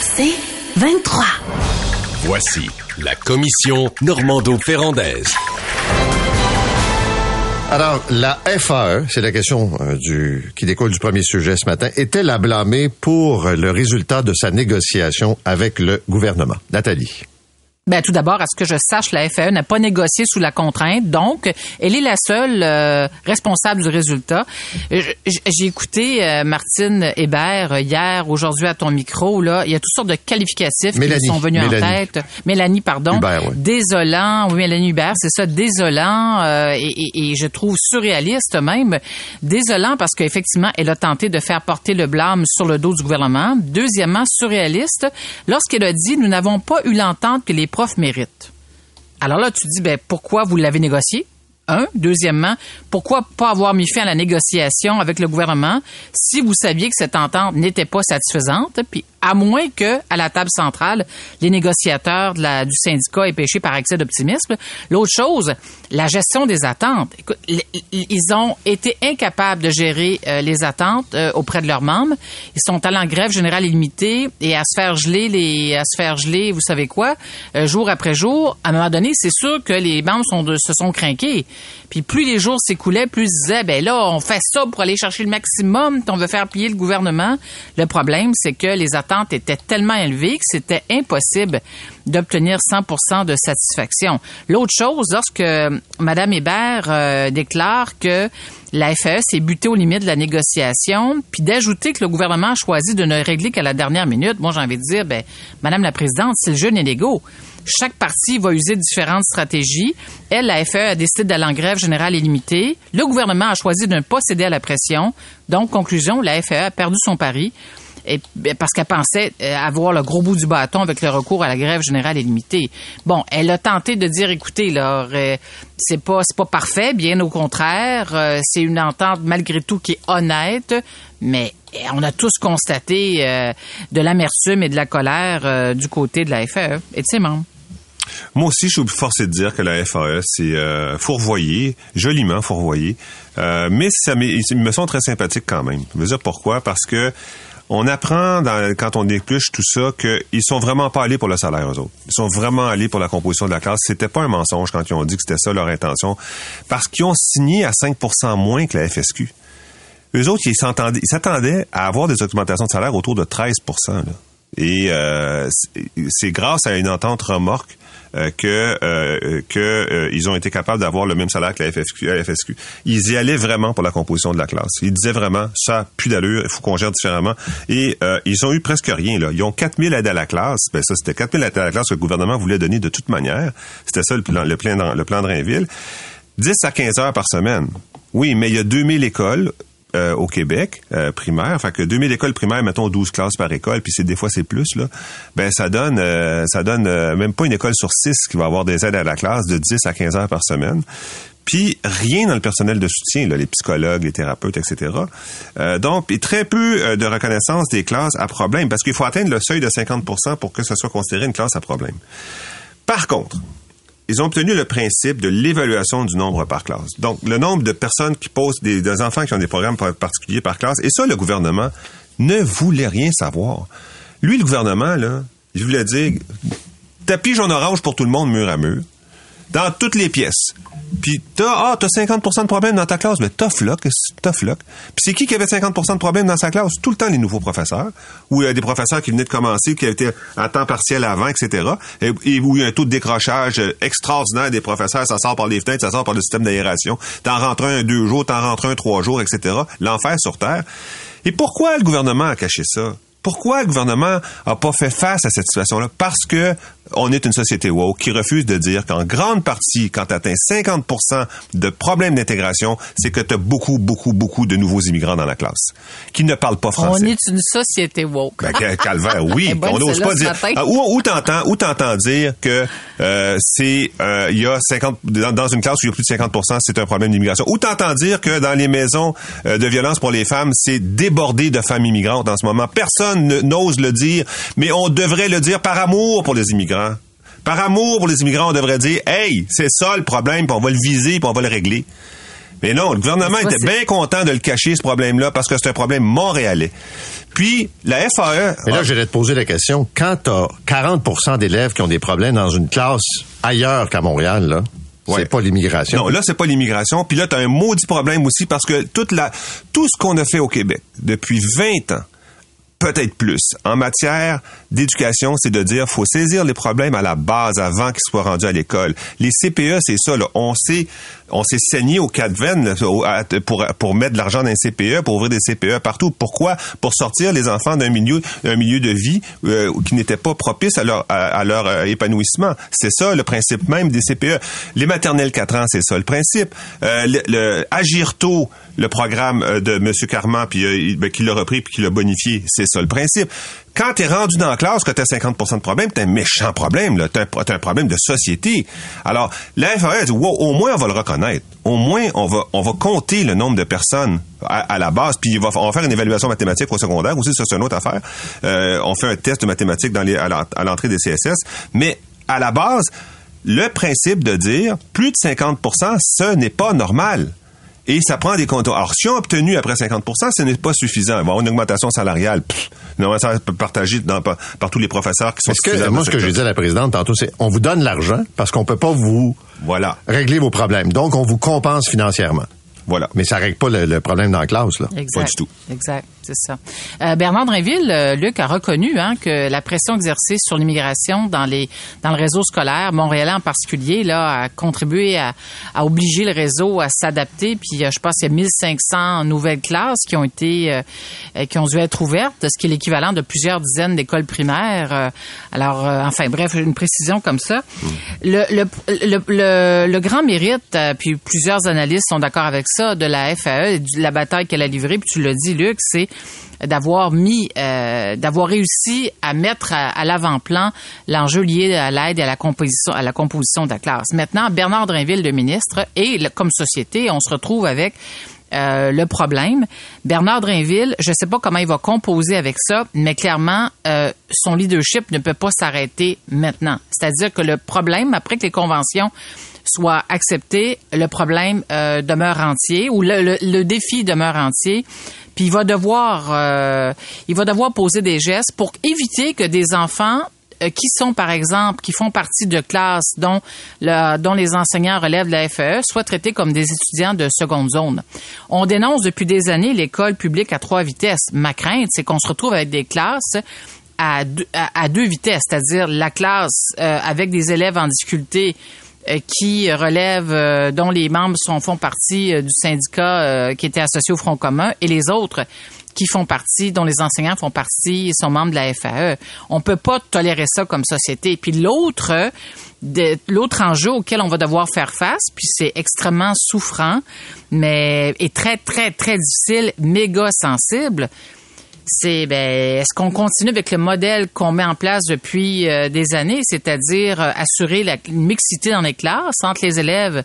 C'est 23. Voici la commission Normando-Ferrandaise. Alors, la FAE, c'est la question euh, du, qui découle du premier sujet ce matin, est-elle à blâmer pour le résultat de sa négociation avec le gouvernement? Nathalie. Ben, tout d'abord, à ce que je sache, la FAE n'a pas négocié sous la contrainte, donc elle est la seule euh, responsable du résultat. J'ai écouté euh, Martine Hébert euh, hier, aujourd'hui à ton micro. Là, il y a toutes sortes de qualificatifs qui sont venus en tête. Mélanie, pardon. Désolant, oui, Mélanie Hubert, c'est ça, désolant et, et, et, je trouve surréaliste même. Désolant parce qu'effectivement, elle a tenté de faire porter le blâme sur le dos du gouvernement. Deuxièmement, surréaliste lorsqu'elle a dit nous n'avons pas eu l'entente que les profs méritent. Alors là, tu dis, ben, pourquoi vous l'avez négocié? Un. Deuxièmement, pourquoi pas avoir mis fin à la négociation avec le gouvernement si vous saviez que cette entente n'était pas satisfaisante? Puis à moins que, à la table centrale, les négociateurs du syndicat aient péché par excès d'optimisme. L'autre chose, la gestion des attentes. Écoute, ils ont été incapables de gérer euh, les attentes euh, auprès de leurs membres. Ils sont allés en grève générale illimitée et à se faire geler les, à se faire geler, vous savez quoi, euh, jour après jour. À un moment donné, c'est sûr que les membres se sont craqués. Puis plus les jours s'écoulaient, plus ils disaient, ben là, on fait ça pour aller chercher le maximum, on veut faire plier le gouvernement. Le problème, c'est que les attentes était tellement élevée que c'était impossible d'obtenir 100 de satisfaction. L'autre chose, lorsque Mme Hébert euh, déclare que la FAE s'est butée aux limites de la négociation, puis d'ajouter que le gouvernement a choisi de ne régler qu'à la dernière minute, moi j'ai envie de dire, ben, Madame la Présidente, c'est le jeu négo. Chaque parti va user différentes stratégies. Elle, la FAE, a décidé d'aller en grève générale illimitée. Le gouvernement a choisi de ne pas céder à la pression. Donc, conclusion, la FAE a perdu son pari ben, parce qu'elle pensait euh, avoir le gros bout du bâton avec le recours à la grève générale illimitée. Bon, elle a tenté de dire, écoutez, là, euh, c'est pas c'est pas parfait, bien au contraire, euh, c'est une entente malgré tout qui est honnête, mais on a tous constaté de l'amertume et de la colère du côté de la FAE et de ses membres. Moi aussi, je suis forcé de dire que la FAE, c'est fourvoyé, joliment fourvoyé. mais ça ils me sont très sympathiques quand même. Je veux dire pourquoi? Parce que on apprend quand on épluche tout ça qu'ils sont vraiment pas allés pour le salaire eux autres. Ils sont vraiment allés pour la composition de la classe. C'était pas un mensonge quand ils ont dit que c'était ça leur intention, parce qu'ils ont signé à 5% moins que la FSQ. Eux autres, ils s'attendaient à avoir des augmentations de salaire autour de 13% Et euh, c'est grâce à une entente remorque euh, que euh, que euh, ils ont été capables d'avoir le même salaire que la FSQ, Ils y allaient vraiment pour la composition de la classe. Ils disaient vraiment ça plus d'allure, il faut qu'on gère différemment. Et ils ont eu presque rien là. Ils ont 4000 aides à la classe. Ben ça c'était 4000 aides à la classe que le gouvernement voulait donner de toute manière. C'était ça le plan le plan le plan de Rainville. 10 à 15 heures par semaine. Oui, mais il y a 2000 écoles euh, au Québec euh, primaire, fait que 2000 écoles primaires, mettons 12 classes par école, puis c'est des fois c'est plus là. Ben ça donne euh, ça donne même pas une école sur 6 qui va avoir des aides à la classe de 10 à 15 heures par semaine. Puis rien dans le personnel de soutien, là, les psychologues, les thérapeutes, etc. donc, et très peu de reconnaissance des classes à problème, parce qu'il faut atteindre le seuil de 50% pour que ce soit considéré une classe à problème. Par contre, ils ont obtenu le principe de l'évaluation du nombre par classe. Donc, le nombre de personnes qui posent des, enfants qui ont des programmes particuliers par classe. Et ça, le gouvernement ne voulait rien savoir. Lui, le gouvernement, là, il voulait dire tapis jaune orange pour tout le monde, mur à mur dans toutes les pièces. Puis t'as ah t'as 50% de problèmes dans ta classe, mais tough luck, tough luck. Puis c'est qui qui avait 50% de problèmes dans sa classe? Tout le temps les nouveaux professeurs, ou il y a des professeurs qui venaient de commencer, qui étaient à temps partiel avant, etc. Et, où il y a un taux de décrochage extraordinaire des professeurs, ça sort par les fenêtres, ça sort par le système d'aération. T'en rentres un deux jours, t'en rentres un trois jours, etc. L'enfer sur terre. Et pourquoi le gouvernement a caché ça? Pourquoi le gouvernement a pas fait face à cette situation-là? Parce que on est une société woke qui refuse de dire qu'en grande partie, quand tu atteins 50% de problèmes d'intégration, c'est que tu as beaucoup, beaucoup, beaucoup de nouveaux immigrants dans la classe qui ne parlent pas français. On est une société woke. Ben, calvaire, oui. on n'ose pas dire. Ah, où, t'entends, où t'entends dire que euh, c'est euh, il y a 50 dans, une classe où il y a plus de 50% c'est un problème d'immigration. Où t'entends dire que dans les maisons euh, de violence pour les femmes, c'est débordé de femmes immigrantes en ce moment. Personne n'ose le dire, mais on devrait le dire par amour pour les immigrants. Par amour pour les immigrants, on devrait dire, hey, c'est ça le problème, puis on va le viser, puis on va le régler. Mais non, le gouvernement était bien content de le cacher, ce problème-là, parce que c'est un problème montréalais. Puis, la FAE... Mais là, j'allais te poser la question. Quand t'as 40% d'élèves qui ont des problèmes dans une classe ailleurs qu'à Montréal, là, Ouais. c'est pas l'immigration. Non, là, c'est pas l'immigration. Puis là, tu as un maudit problème aussi parce que toute la, tout ce qu'on a fait au Québec depuis 20 ans, peut-être plus, en matière d'éducation, c'est de dire faut saisir les problèmes à la base avant qu'ils soient rendus à l'école. Les CPE, c'est ça. Là. On s'est on s'est saigné aux quatre veines au- pour, pour mettre de l'argent dans les CPE, pour ouvrir des CPE partout. Pourquoi? Pour sortir les enfants d'un milieu, d'un milieu de vie euh, qui n'était pas propice à leur, à, leur euh, épanouissement. C'est ça le principe même des CPE. Les maternelles 4 ans, c'est ça le principe. Euh, le, Agir tôt, le programme euh, de M. Carman, puis euh, ben, qui l'a repris puis qui l'a bonifié, c'est ça le principe. Quand t'es rendu dans la classe, que t'as 50% de problème, t'as un méchant problème, là. T'as un, t'as un problème de société. Alors, la FAE dit, wow, au moins on va le reconnaître. Au moins on va, on va compter le nombre de personnes à, la base, puis on va faire une évaluation mathématique au secondaire aussi, ça c'est une autre affaire. Euh, on fait un test de mathématiques dans les, à l'en- à l'entrée des CSS, mais à la base, le principe de dire plus de 50% ce n'est pas normal. Et ça prend des comptes. Alors, si on a obtenu après 50% ce n'est pas suffisant. Avoir une augmentation salariale. Une augmentation partagée dans- par, par tous les professeurs qui sont que, moi, ce que j'ai secteurs. dit à la présidente tantôt, c'est on vous donne l'argent parce qu'on peut pas vous Voilà. régler vos problèmes. Donc, on vous compense financièrement. Voilà. Mais ça règle pas le, le problème dans la classe, là. Exact. Pas du tout. Exact, c'est ça. Euh, Bernard Drinville, euh, Luc a reconnu hein, que la pression exercée sur l'immigration dans les dans le réseau scolaire montréalais en particulier là a contribué à, à obliger le réseau à s'adapter. Puis euh, je pense qu'il y a 1500 nouvelles classes qui ont été euh, qui ont dû être ouvertes, ce qui est l'équivalent de plusieurs dizaines d'écoles primaires. Euh, alors, euh, enfin bref, une précision comme ça. Le, le, le, le, le grand mérite, puis plusieurs analystes sont d'accord avec ça, de la FAE, de la bataille qu'elle a livrée, puis tu l'as dit, Luc, c'est d'avoir mis, euh, d'avoir réussi à mettre à, l'avant-plan l'enjeu lié à l'aide et à la composition, à la composition de la classe. Maintenant, Bernard Drinville, le ministre, et comme société, on se retrouve avec euh, le problème. Bernard Drinville, je ne sais pas comment il va composer avec ça, mais clairement, euh, son leadership ne peut pas s'arrêter maintenant. C'est-à-dire que le problème, après que les conventions soient acceptées, le problème euh, demeure entier ou le, le- défi demeure entier. Puis il va devoir, euh, il va devoir poser des gestes pour éviter que des enfants euh, qui sont, par exemple, qui font partie de classes dont, le- dont les enseignants relèvent de la FAE, soient traités comme des étudiants de seconde zone. On dénonce depuis des années l'école publique à trois vitesses. Ma crainte, c'est qu'on se retrouve avec des classes à deux, deux vitesses, c'est-à-dire la classe avec des élèves en difficulté qui relèvent, euh, dont les membres sont, font partie euh, du syndicat euh, qui était associé au Front commun, et les autres qui font partie, dont les enseignants font partie, sont membres de la FAE. On peut pas tolérer ça comme société. Puis l'autre, euh, l'autre enjeu auquel on va devoir faire face, puis c'est extrêmement souffrant, mais est très très très difficile, méga sensible, c'est ben, est-ce qu'on continue avec le modèle qu'on met en place depuis euh, des années, c'est-à-dire euh, assurer la mixité dans les classes entre les élèves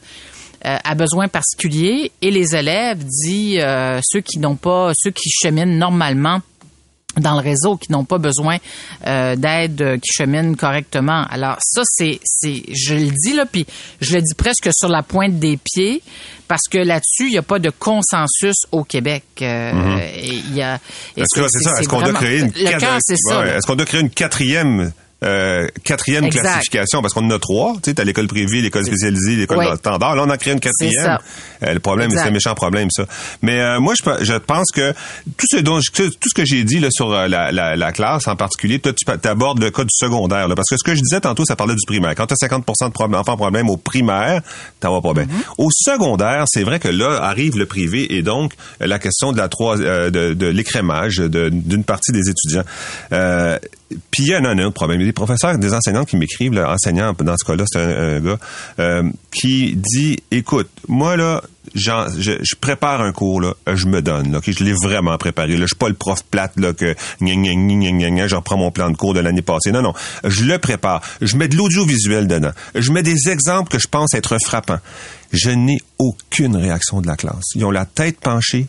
euh, à besoins particuliers et les élèves dit euh, ceux qui n'ont pas ceux qui cheminent normalement dans le réseau qui n'ont pas besoin euh, d'aide euh, qui cheminent correctement. Alors ça c'est c'est je le dis là puis je le dis presque sur la pointe des pieds parce que là-dessus il n'y a pas de consensus au Québec. Euh, et il y a Est-ce que c'est ça? Est-ce qu'on doit créer une le c'est. Ouais. Est-ce qu'on doit créer une quatrième euh, quatrième Exact. classification parce qu'on en a trois, tu sais, t'as l'école privée, l'école spécialisée, l'école Ouais. standard. Là, on en crée une quatrième. Euh, le problème, c'est un méchant problème, ça. Mais euh, moi, je, pe- je pense que tout ce dont je- tout ce que j'ai dit là sur euh, la, la, la classe en particulier, toi, tu abordes le cas du secondaire, là, parce que ce que je disais tantôt, ça parlait du primaire. Quand tu as 50 de problèmes, enfants problèmes au primaire, t'en vas pas bien. Mm-hmm. Au secondaire, c'est vrai que là arrive le privé et donc euh, la question de la trois, euh, de, de l'écrémage d'une partie des étudiants. Puis il y a un, autre problème. Il y a des professeurs, des enseignants qui m'écrivent, là, enseignant dans ce cas-là, c'est un, gars euh, qui dit, écoute, moi là, j'en- je, je prépare un cours là, je me donne là, ok, je l'ai vraiment préparé. Là, je suis pas le prof plate là que gna, gna, gna, gna, gna, gna, je reprends mon plan de cours de l'année passée. Non, non, je le prépare. Je mets de l'audiovisuel dedans. Je mets des exemples que je pense être frappants. Je n'ai aucune réaction de la classe. Ils ont la tête penchée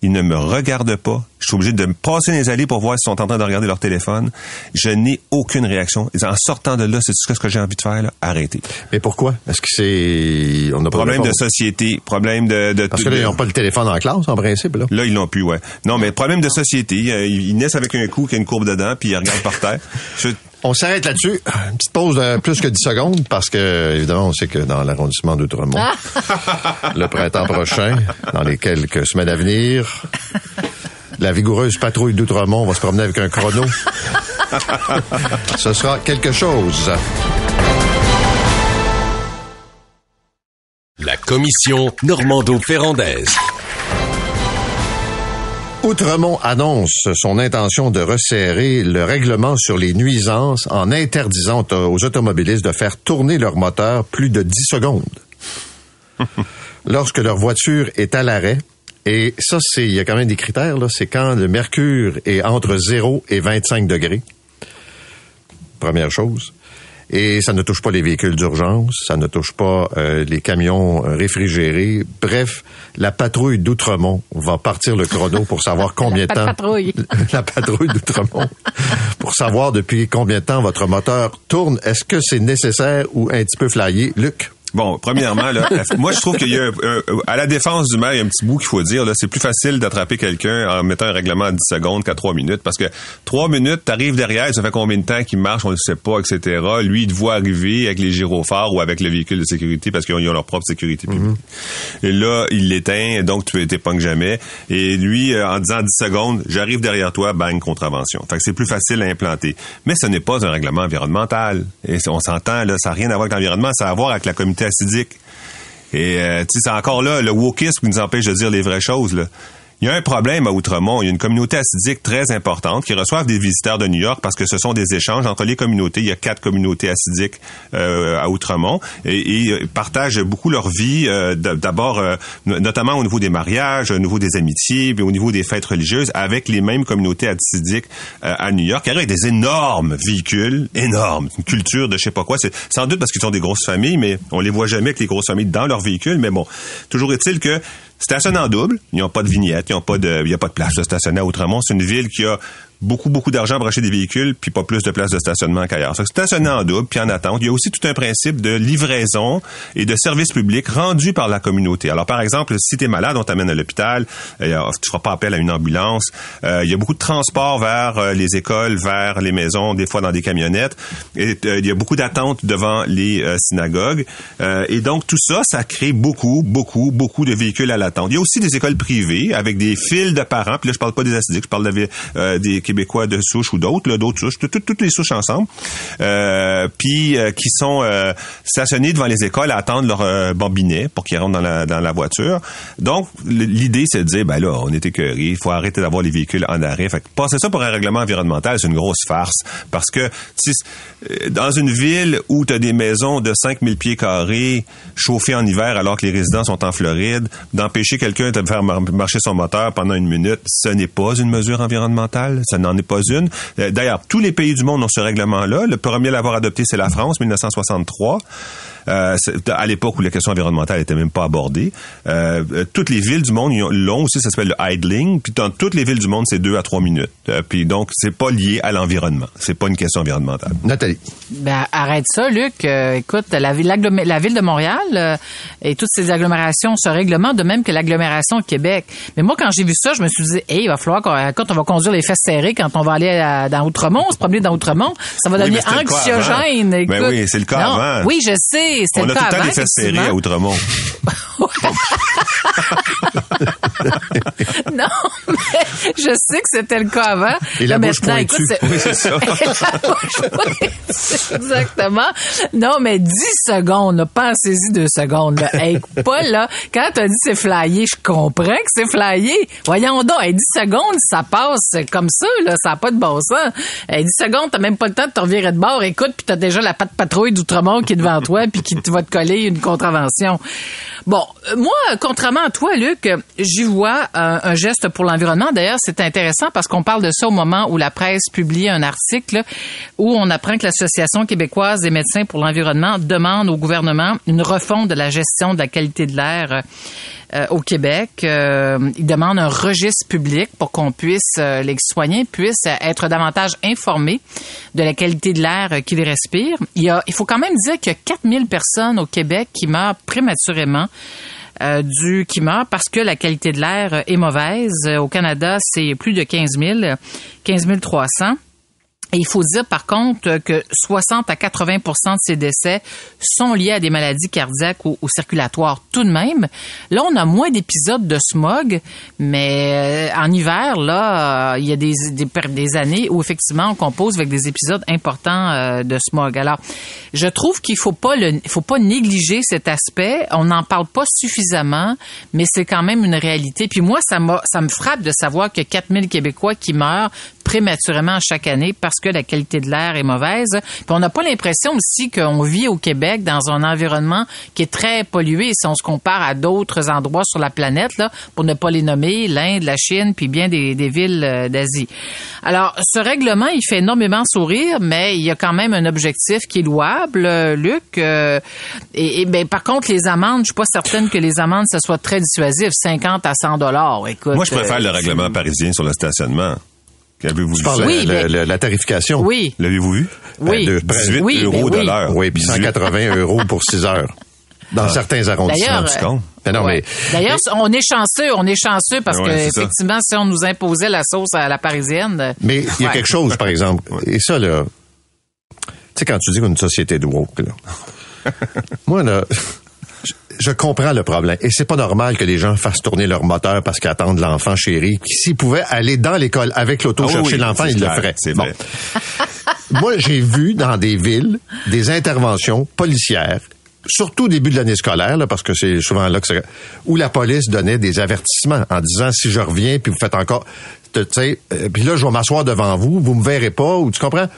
Ils ne me regardent pas. Je suis obligé de me passer les allées pour voir s'ils sont en train de regarder leur téléphone. Je n'ai aucune réaction. En sortant de là, c'est tout ce que j'ai envie de faire, là? Arrêtez. Mais pourquoi? Est-ce que c'est... On a pas Problème de société, problème de... de Parce que là, ils n'ont pas le téléphone en classe, en principe, là. Là, ils l'ont plus, ouais. Non, mais problème de société. Euh, Ils naissent avec un cou qui a une courbe dedans, puis ils regardent par terre. Je- On s'arrête là-dessus. Une petite pause de plus que 10 secondes parce que, évidemment, on sait que dans l'arrondissement d'Outremont, le printemps prochain, dans les quelques semaines à venir, la vigoureuse patrouille d'Outremont va se promener avec un chrono. Ce sera quelque chose. La commission Normando-Ferrandaise. Outremont annonce son intention de resserrer le règlement sur les nuisances en interdisant aux automobilistes de faire tourner leur moteur plus de 10 secondes lorsque leur voiture est à l'arrêt. Et ça, c'est, il y a quand même des critères. C'est quand le mercure est entre 0 et 25 degrés. Première chose. Et ça ne touche pas les véhicules d'urgence, ça ne touche pas euh, les camions euh, réfrigérés. Bref, la patrouille d'Outremont va partir le chrono pour savoir combien de temps. patrouille. la patrouille d'Outremont pour savoir depuis combien de temps votre moteur tourne. Est-ce que c'est nécessaire ou un petit peu flyé, Luc? Bon, premièrement, là, moi je trouve qu'il y a un- un- à la défense du maire, il y a un petit bout qu'il faut dire. Là, c'est plus facile d'attraper quelqu'un en mettant un règlement à 10 secondes qu'à 3 minutes, parce que 3 minutes, t'arrives derrière, ça fait combien de temps qu'il marche, on ne sait pas, etc. Lui, il te voit arriver avec les gyrophares ou avec le véhicule de sécurité parce qu'ils ont, leur propre sécurité publique. Et là, il l'éteint, donc tu t'épongnes jamais. Et lui, euh, en disant 10 secondes, j'arrive derrière toi, bang, contravention. Fait que c'est plus facile à implanter. Mais ce n'est pas un règlement environnemental. Et on s'entend, là, ça n'a rien à voir avec l'environnement, ça a à voir avec la communauté Et euh, c'est encore là le wokisme qui nous empêche de dire les vraies choses. Là. Il y a un problème à Outremont. Il y a une communauté acidique très importante qui reçoivent des visiteurs de New York parce que ce sont des échanges entre les communautés. Il y a quatre communautés acidiques euh, à Outremont et, et partagent beaucoup leur vie. euh, D'abord, euh, no- notamment au niveau des mariages, au niveau des amitiés, puis au niveau des fêtes religieuses, avec les mêmes communautés acidiques euh, à New York. Avec des énormes véhicules, énormes, une culture de je sais pas quoi. C'est sans doute parce qu'ils sont des grosses familles, mais on les voit jamais avec les grosses familles dans leurs véhicules. Mais bon, toujours est-il que Stationnent en double, ils n'ont pas de vignette, ils ont pas de, il n'y a pas de place de stationner à. C'est une ville qui a beaucoup, beaucoup d'argent pour acheter des véhicules, puis pas plus de place de stationnement qu'ailleurs. Ça stationner en double, puis en attente. Il y a aussi tout un principe de livraison et de service public rendu par la communauté. Alors, par exemple, si tu es malade, on t'amène à l'hôpital, euh, tu feras pas appel à une ambulance. Euh, il y a beaucoup de transport vers euh, les écoles, vers les maisons, des fois dans des camionnettes. Et euh, il y a beaucoup d'attentes devant les synagogues. Et donc, tout ça, ça crée beaucoup, beaucoup, beaucoup de véhicules à l'attente. Il y a aussi des écoles privées avec des files de parents. Puis là, je parle pas des acidiques, je parle de, des Québécois de souche ou d'autres, d'autres souches, tout- tout- toutes les souches ensemble. Euh, puis euh, qui sont euh, stationnés devant les écoles à attendre leur euh, bambinet pour qu'ils rentrent dans la, voiture. Donc, l'idée, c'est de dire, ben là, on est écœuré, il faut arrêter d'avoir les véhicules en arrêt. Fait passer ça pour un règlement environnemental, c'est une grosse farce. Parce que dans une ville où tu as des maisons de 5000 pieds carrés chauffées en hiver alors que les résidents sont en Floride, d'empêcher quelqu'un de faire mar- marcher son moteur pendant une minute, ce n'est pas une mesure environnementale. N'en est pas une. Euh, D'ailleurs, tous les pays du monde ont ce règlement-là. Le premier à l'avoir adopté, c'est la France, 1963. Euh, c'est- à l'époque où la question environnementale n'était même pas abordée. Euh, euh, toutes les villes du monde ils ont- l'ont aussi, ça s'appelle le idling. Puis dans toutes les villes du monde, c'est deux à trois minutes. Euh, puis donc, c'est pas lié à l'environnement. C'est pas une question environnementale. Nathalie. Ben, arrête ça, Luc. Euh, écoute, la ville, la ville de Montréal euh, et toutes ces agglomérations se règlement de même que l'agglomération de Québec. Mais moi, quand j'ai vu ça, je me suis dit, hey, il va falloir qu'on écoute, on va conduire les fesses serrées quand on va aller à- dans Outremont, se promener dans Outremont. Ça va Oui, devenir anxiogène. Ben oui, c'est le cas Non, avant. Oui, je sais. C'était On a tout le temps des fesses serrées à Outremont. non, mais je sais que c'était le cas avant. Et la Là, bouche maintenant, écoute, Oui, c'est ça. Bouche Exactement. Non, mais 10 secondes, pensez-y deux secondes. Là. Hey, Paul, là, quand t'as dit c'est flyé, je comprends que c'est flyé. Voyons donc, hey, 10 secondes, ça passe comme ça, là, ça n'a pas de bon sens. Hey, 10 secondes, t'as même pas le temps de te revirer de bord. Écoute, puis t'as déjà la patte patrouille d'Outremont qui est devant toi puis qui va te coller une contravention. Bon, euh, moi, contrairement à toi, Luc, euh, j'y vois un, un geste pour l'environnement. D'ailleurs, c'est intéressant parce qu'on parle de ça au moment où la presse publie un article où on apprend que l'Association québécoise des médecins pour l'environnement demande au gouvernement une refonte de la gestion de la qualité de l'air euh, au Québec. Euh, il demande un registre public pour qu'on puisse, euh, les citoyens puissent être davantage informés de la qualité de l'air qu'ils respirent. Il, faut quand même dire qu'il y a 4000 personnes au Québec qui meurent prématurément du qui meurent parce que la qualité de l'air est mauvaise. Au Canada, c'est plus de 15 000, 15 300. Il faut dire par contre que 60 à 80% de ces décès sont liés à des maladies cardiaques ou, circulatoires tout de même. Là, on a moins d'épisodes de smog, mais euh, en hiver, là, euh, il y a des, des, années où effectivement on compose avec des épisodes importants euh, de smog. Alors, je trouve qu'il faut pas le, faut pas négliger cet aspect. On n'en parle pas suffisamment, mais c'est quand même une réalité. Puis moi, ça ça me frappe de savoir a 4000 Québécois qui meurent prématurément chaque année parce que la qualité de l'air est mauvaise. Puis on n'a pas l'impression aussi qu'on vit au Québec dans un environnement qui est très pollué si on se compare à d'autres endroits sur la planète, là, pour ne pas les nommer, l'Inde, la Chine, puis bien des, des villes euh, d'Asie. Alors, ce règlement, il fait énormément sourire, mais il y a quand même un objectif qui est louable, euh, Luc. euh, et, et ben, par contre, les amendes, je suis pas certaine que les amendes, ça soit très dissuasif, 50 à 100 dollars. Écoute, Moi, je préfère euh, le règlement parisien sur le stationnement. Qu'avez-vous vu? ça? Oui, mais- la, la tarification. Oui, L'avez-vous vu? oui. de- 18 Oui, euros ben de l'heure. Oui, puis 180 euros pour 6 heures. Dans certains arrondissements. D'ailleurs, Tu comptes? Mais non, Ouais. mais D'ailleurs, on est chanceux, on est chanceux parce Ouais, que ça. effectivement, si on nous imposait la sauce à la parisienne, euh, Mais il y a Ouais. quelque chose, par exemple, et ça, là, tu sais, quand tu dis qu'on est une société de woke, là, moi, là, je- comprends le problème. Et c'est pas normal que les gens fassent tourner leur moteur parce qu'ils attendent l'enfant chéri. Qui, S'ils pouvaient aller dans l'école avec l'auto Ah chercher oui, l'enfant, ils le feraient. c'est Bon. Moi, j'ai vu dans des villes des interventions policières, surtout au début de l'année scolaire, là, parce que c'est souvent là que c'est, où la police donnait des avertissements en disant si je reviens puis vous faites encore, tu sais, euh, puis là je vais m'asseoir devant vous, vous me verrez pas, ou tu comprends?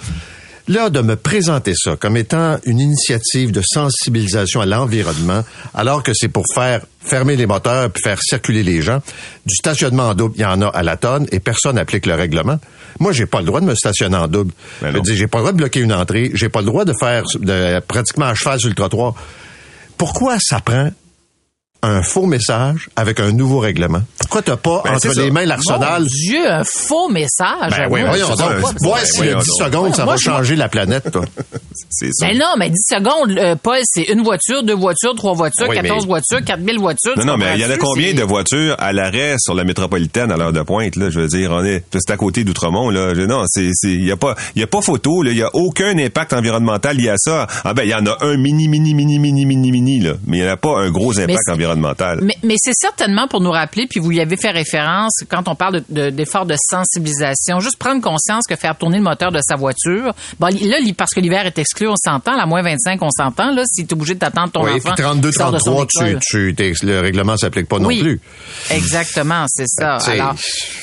Là, de me présenter ça comme étant une initiative de sensibilisation à l'environnement, alors que c'est pour faire fermer les moteurs puis faire circuler les gens, du stationnement en double, il y en a à la tonne et personne n'applique le règlement. Moi, j'ai pas le droit de me stationner en double. Ben Je dire, j'ai pas le droit de bloquer une entrée, j'ai pas le droit de faire de, pratiquement à cheval sur le trottoir. Pourquoi ça prend un faux message avec un nouveau règlement? Pourquoi t'as pas Ben, entre ça. les mains l'arsenal? Mon Dieu, un faux message. Ben oui, voyons le 10 donc. secondes, ça Moi, va je- changer la planète, toi. C'est ça. Ben non, mais 10 secondes, euh, Paul, c'est une voiture, deux voitures, trois voitures, Oui, 'quatorze mais- voitures, 4000 voitures. Non, non, mais il y en a combien de voitures à l'arrêt sur la métropolitaine à l'heure de pointe, là? Je veux dire, on est, c'est à côté d'Outremont, là. Je- non, c'est, c'est, il y a pas, il y a pas photo, là. Il y a aucun impact environnemental lié à ça. Ah ben, il y en a un mini, mini, mini, mini, mini, mini, là. Mais il n'y en a pas un gros impact c'est- Mais, mais c'est certainement pour nous rappeler, puis vous y avez fait référence quand on parle de- de- d'efforts de, sensibilisation, juste prendre conscience que faire tourner le moteur de sa voiture, bon, là, parce que l'hiver est exclu, on s'entend, la moins 25, on s'entend, là, si tu es obligé d'attendre ton Oui, enfant. puis 32, qui sort de son 33, tu, école. tu, t'es- le règlement s'applique pas non Oui. plus. Exactement, c'est ça. Ben, Alors,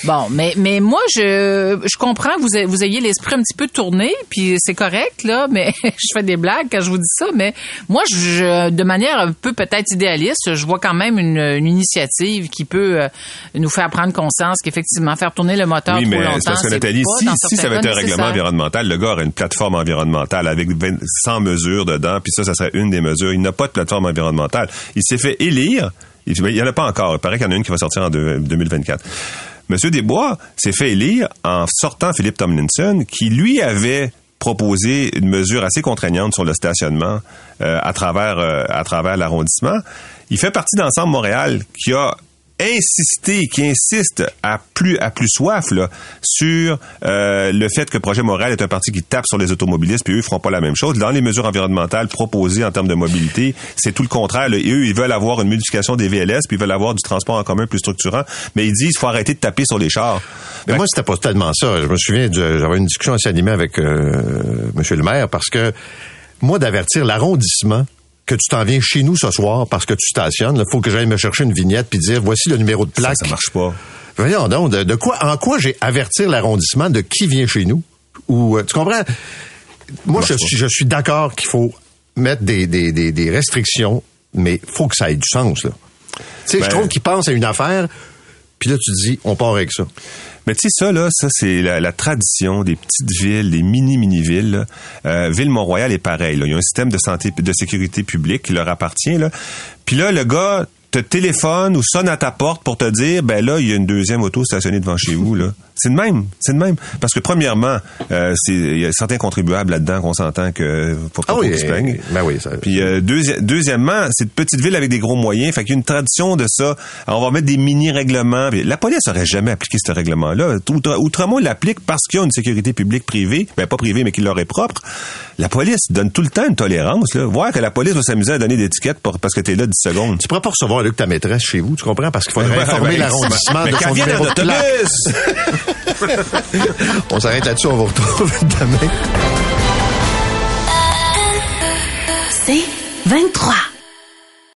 bon, mais mais moi je je comprends que vous ayez, vous ayez l'esprit un petit peu tourné, puis c'est correct là, mais je fais des blagues quand je vous dis ça, mais moi je de manière un peu peut-être idéaliste, je vois quand même une, une initiative qui peut euh, nous faire prendre conscience qu'effectivement faire tourner le moteur Oui, trop mais longtemps, c'est parce que Nathalie, pas, si, ça avait été un règlement environnemental, le gars aurait une plateforme environnementale avec 20 100 mesures dedans, puis ça, ça serait une des mesures. Il n'a pas de plateforme environnementale. Il s'est fait élire. Il n'y en a pas encore. Il paraît qu'il y en a une qui va sortir en deux- 2024. Monsieur Desbois s'est fait élire en sortant Philippe Tomlinson, qui lui avait proposé une mesure assez contraignante sur le stationnement euh, à travers euh, à travers l'arrondissement. Il fait partie d'Ensemble Montréal qui a insisté, qui insiste à plus à plus soif là, sur euh, le fait que Projet Montréal est un parti qui tape sur les automobilistes, puis eux ils feront pas la même chose. Dans les mesures environnementales proposées en termes de mobilité, c'est tout le contraire. là. Et eux, ils veulent avoir une modification des VLS, puis ils veulent avoir du transport en commun plus structurant, mais ils disent qu'il faut arrêter de taper sur les chars. Mais moi, c'était pas tellement ça. Je me souviens, j'avais une discussion assez animée avec euh, Monsieur le maire parce que moi, d'avertir l'arrondissement que tu t'en viens chez nous ce soir parce que tu stationnes, il faut que j'aille me chercher une vignette puis dire voici le numéro de Ça, plaque. ça marche pas. Voyons donc, de, de quoi, en quoi j'ai avertir l'arrondissement de qui vient chez nous? Ou, euh, tu comprends? Moi, je suis, je suis d'accord qu'il faut mettre des, des, des, des restrictions, mais faut que ça ait du sens, là. sais, Ben- je trouve qu'ils pensent à une affaire, puis là, tu te dis, on part avec ça. Mais tu sais, ça, là, ça, c'est la, tradition des petites villes, des mini-mini-villes. Euh, Ville-Mont-Royal est pareil. Là. Il y a un système de santé, de sécurité publique qui leur appartient. Là. Puis là, le gars te téléphone ou sonne à ta porte pour te dire, ben là, il y a une deuxième auto stationnée devant chez vous. Là. C'est de même. C'est de même. Parce que premièrement, euh, c'est il y a certains contribuables là-dedans qu'on s'entend que faut pas Ah oui, qu'ils se plaignent. ben oui, ça- Puis euh, deuxi- deuxièmement, c'est une petite ville avec des gros moyens, fait qu'il y a une tradition de ça. Alors, on va mettre des mini-règlements. La police aurait jamais appliqué ce règlement-là. Outre- Outremont l'applique parce qu'il y a une sécurité publique privée, ben pas privée, mais qui leur est propre. La police donne tout le temps une tolérance. Là. Voir que la police va s'amuser à donner des étiquettes pour- parce que t'es là 10 secondes. Tu pourras pas recevoir Luc ta maîtresse chez vous, tu comprends? Parce qu'il faudrait informer l'arrondissement mais de qu'elle son numéro de! On s'arrête là-dessus, on vous retrouve demain. C'est 23.